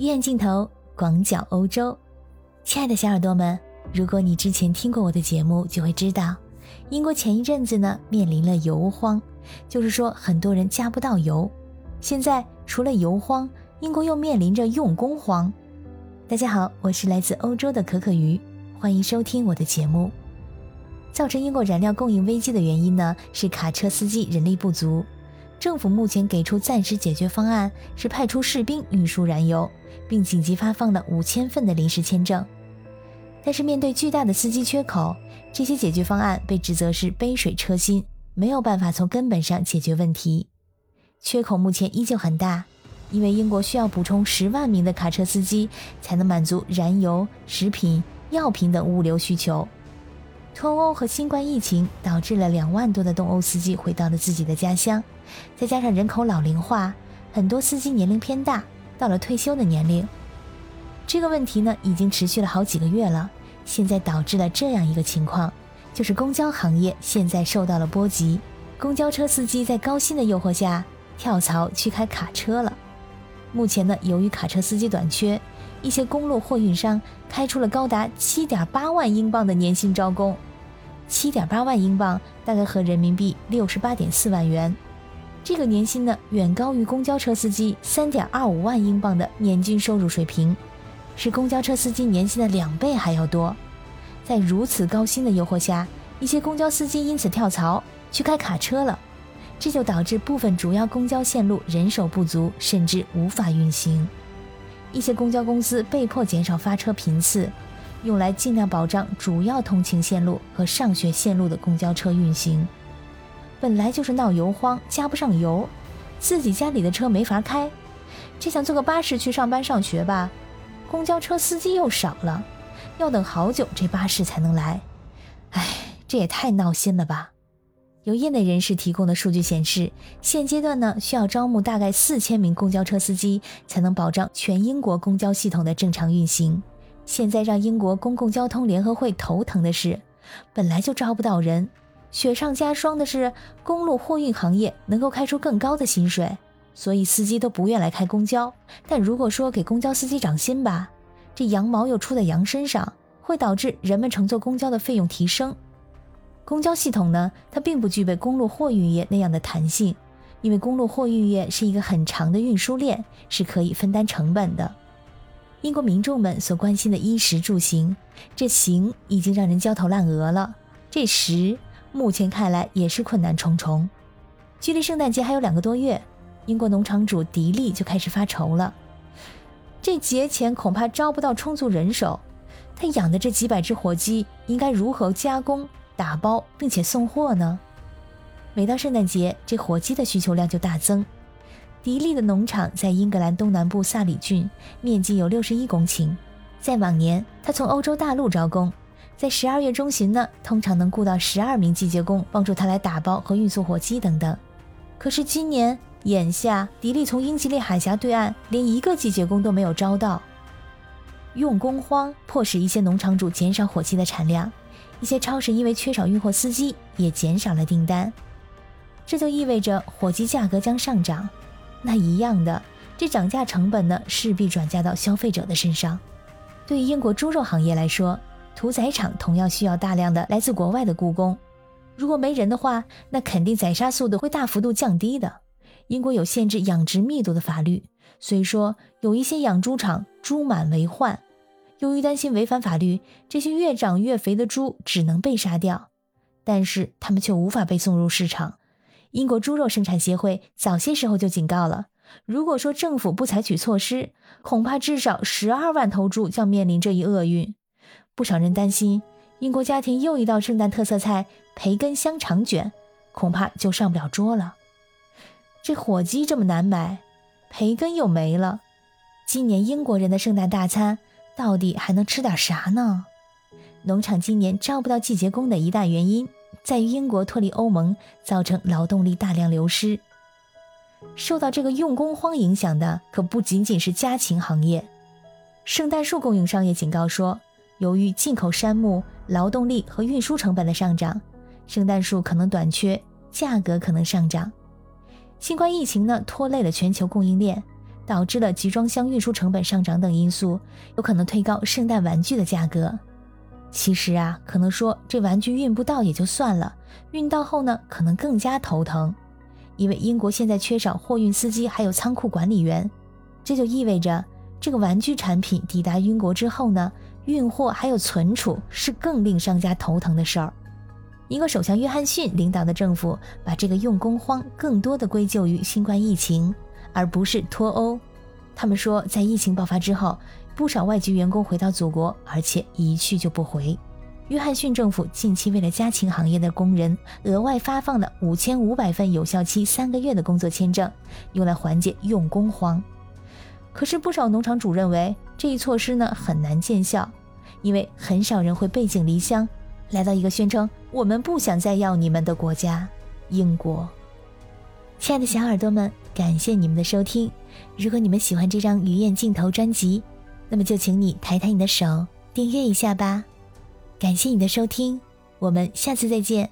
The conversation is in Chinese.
医院镜头广角欧洲，亲爱的小耳朵们，如果你之前听过我的节目，就会知道，英国前一阵子呢面临了油荒，就是说很多人加不到油。现在除了油荒，英国又面临着用工荒。大家好，我是来自欧洲的可可鱼，欢迎收听我的节目。造成英国燃料供应危机的原因呢，是卡车司机人力不足。政府目前给出暂时解决方案是派出士兵运输燃油，并紧急发放了五千份的临时签证。但是面对巨大的司机缺口，这些解决方案被指责是杯水车薪，没有办法从根本上解决问题。缺口目前依旧很大，因为英国需要补充十万名的卡车司机，才能满足燃油、食品、药品等物流需求。脱欧和新冠疫情导致了两万多的东欧司机回到了自己的家乡。再加上人口老龄化，很多司机年龄偏大，到了退休的年龄。这个问题呢，已经持续了好几个月了。现在导致了这样一个情况，就是公交行业现在受到了波及。公交车司机在高薪的诱惑下，跳槽去开卡车了。目前呢，由于卡车司机短缺，一些公路货运商开出了高达七点八万英镑的年薪招工。七点八万英镑大概合人民币六十八点四万元。这个年薪呢，远高于公交车司机三点二五万英镑的年均收入水平，是公交车司机年薪的两倍还要多。在如此高薪的诱惑下，一些公交司机因此跳槽去开卡车了，这就导致部分主要公交线路人手不足，甚至无法运行。一些公交公司被迫减少发车频次，用来尽量保障主要通勤线路和上学线路的公交车运行。本来就是闹油荒，加不上油，自己家里的车没法开，这想坐个巴士去上班上学吧，公交车司机又少了，要等好久这巴士才能来，哎，这也太闹心了吧！有业内人士提供的数据显示，现阶段呢需要招募大概四千名公交车司机，才能保障全英国公交系统的正常运行。现在让英国公共交通联合会头疼的是，本来就招不到人。雪上加霜的是，公路货运行业能够开出更高的薪水，所以司机都不愿来开公交。但如果说给公交司机涨薪吧，这羊毛又出在羊身上，会导致人们乘坐公交的费用提升。公交系统呢，它并不具备公路货运业那样的弹性，因为公路货运业是一个很长的运输链，是可以分担成本的。英国民众们所关心的衣食住行，这行已经让人焦头烂额了，这食。目前看来也是困难重重。距离圣诞节还有两个多月，英国农场主迪利就开始发愁了。这节前恐怕招不到充足人手，他养的这几百只火鸡应该如何加工、打包并且送货呢？每到圣诞节，这火鸡的需求量就大增。迪利的农场在英格兰东南部萨里郡，面积有六十一公顷。在往年，他从欧洲大陆招工。在十二月中旬呢，通常能雇到十二名季节工帮助他来打包和运送火鸡等等。可是今年眼下，迪利从英吉利海峡对岸连一个季节工都没有招到，用工荒迫使一些农场主减少火鸡的产量，一些超市因为缺少运货司机也减少了订单，这就意味着火鸡价格将上涨。那一样的，这涨价成本呢势必转嫁到消费者的身上。对于英国猪肉行业来说，屠宰场同样需要大量的来自国外的雇工，如果没人的话，那肯定宰杀速度会大幅度降低的。英国有限制养殖密度的法律，所以说有一些养猪场猪满为患。由于担心违反法律，这些越长越肥的猪只能被杀掉，但是它们却无法被送入市场。英国猪肉生产协会早些时候就警告了，如果说政府不采取措施，恐怕至少十二万头猪将面临这一厄运。不少人担心，英国家庭又一道圣诞特色菜培根香肠卷，恐怕就上不了桌了。这火鸡这么难买，培根又没了，今年英国人的圣诞大餐到底还能吃点啥呢？农场今年招不到季节工的一大原因，在于英国脱离欧盟，造成劳动力大量流失。受到这个用工荒影响的可不仅仅是家禽行业，圣诞树供应商也警告说。由于进口杉木、劳动力和运输成本的上涨，圣诞树可能短缺，价格可能上涨。新冠疫情呢拖累了全球供应链，导致了集装箱运输成本上涨等因素，有可能推高圣诞玩具的价格。其实啊，可能说这玩具运不到也就算了，运到后呢，可能更加头疼，因为英国现在缺少货运司机，还有仓库管理员，这就意味着这个玩具产品抵达英国之后呢，运货还有存储是更令商家头疼的事儿。英国首相约翰逊领导的政府把这个用工荒更多的归咎于新冠疫情，而不是脱欧。他们说，在疫情爆发之后。不少外籍员工回到祖国，而且一去就不回。约翰逊政府近期为了家禽行业的工人，额外发放了五千五百份有效期三个月的工作签证，用来缓解用工荒。可是不少农场主认为这一措施呢很难见效，因为很少人会背井离乡，来到一个宣称我们不想再要你们的国家——英国。亲爱的小耳朵们，感谢你们的收听。如果你们喜欢这张鱼眼镜头专辑，那么就请你抬抬你的手，订阅一下吧。感谢你的收听，我们下次再见。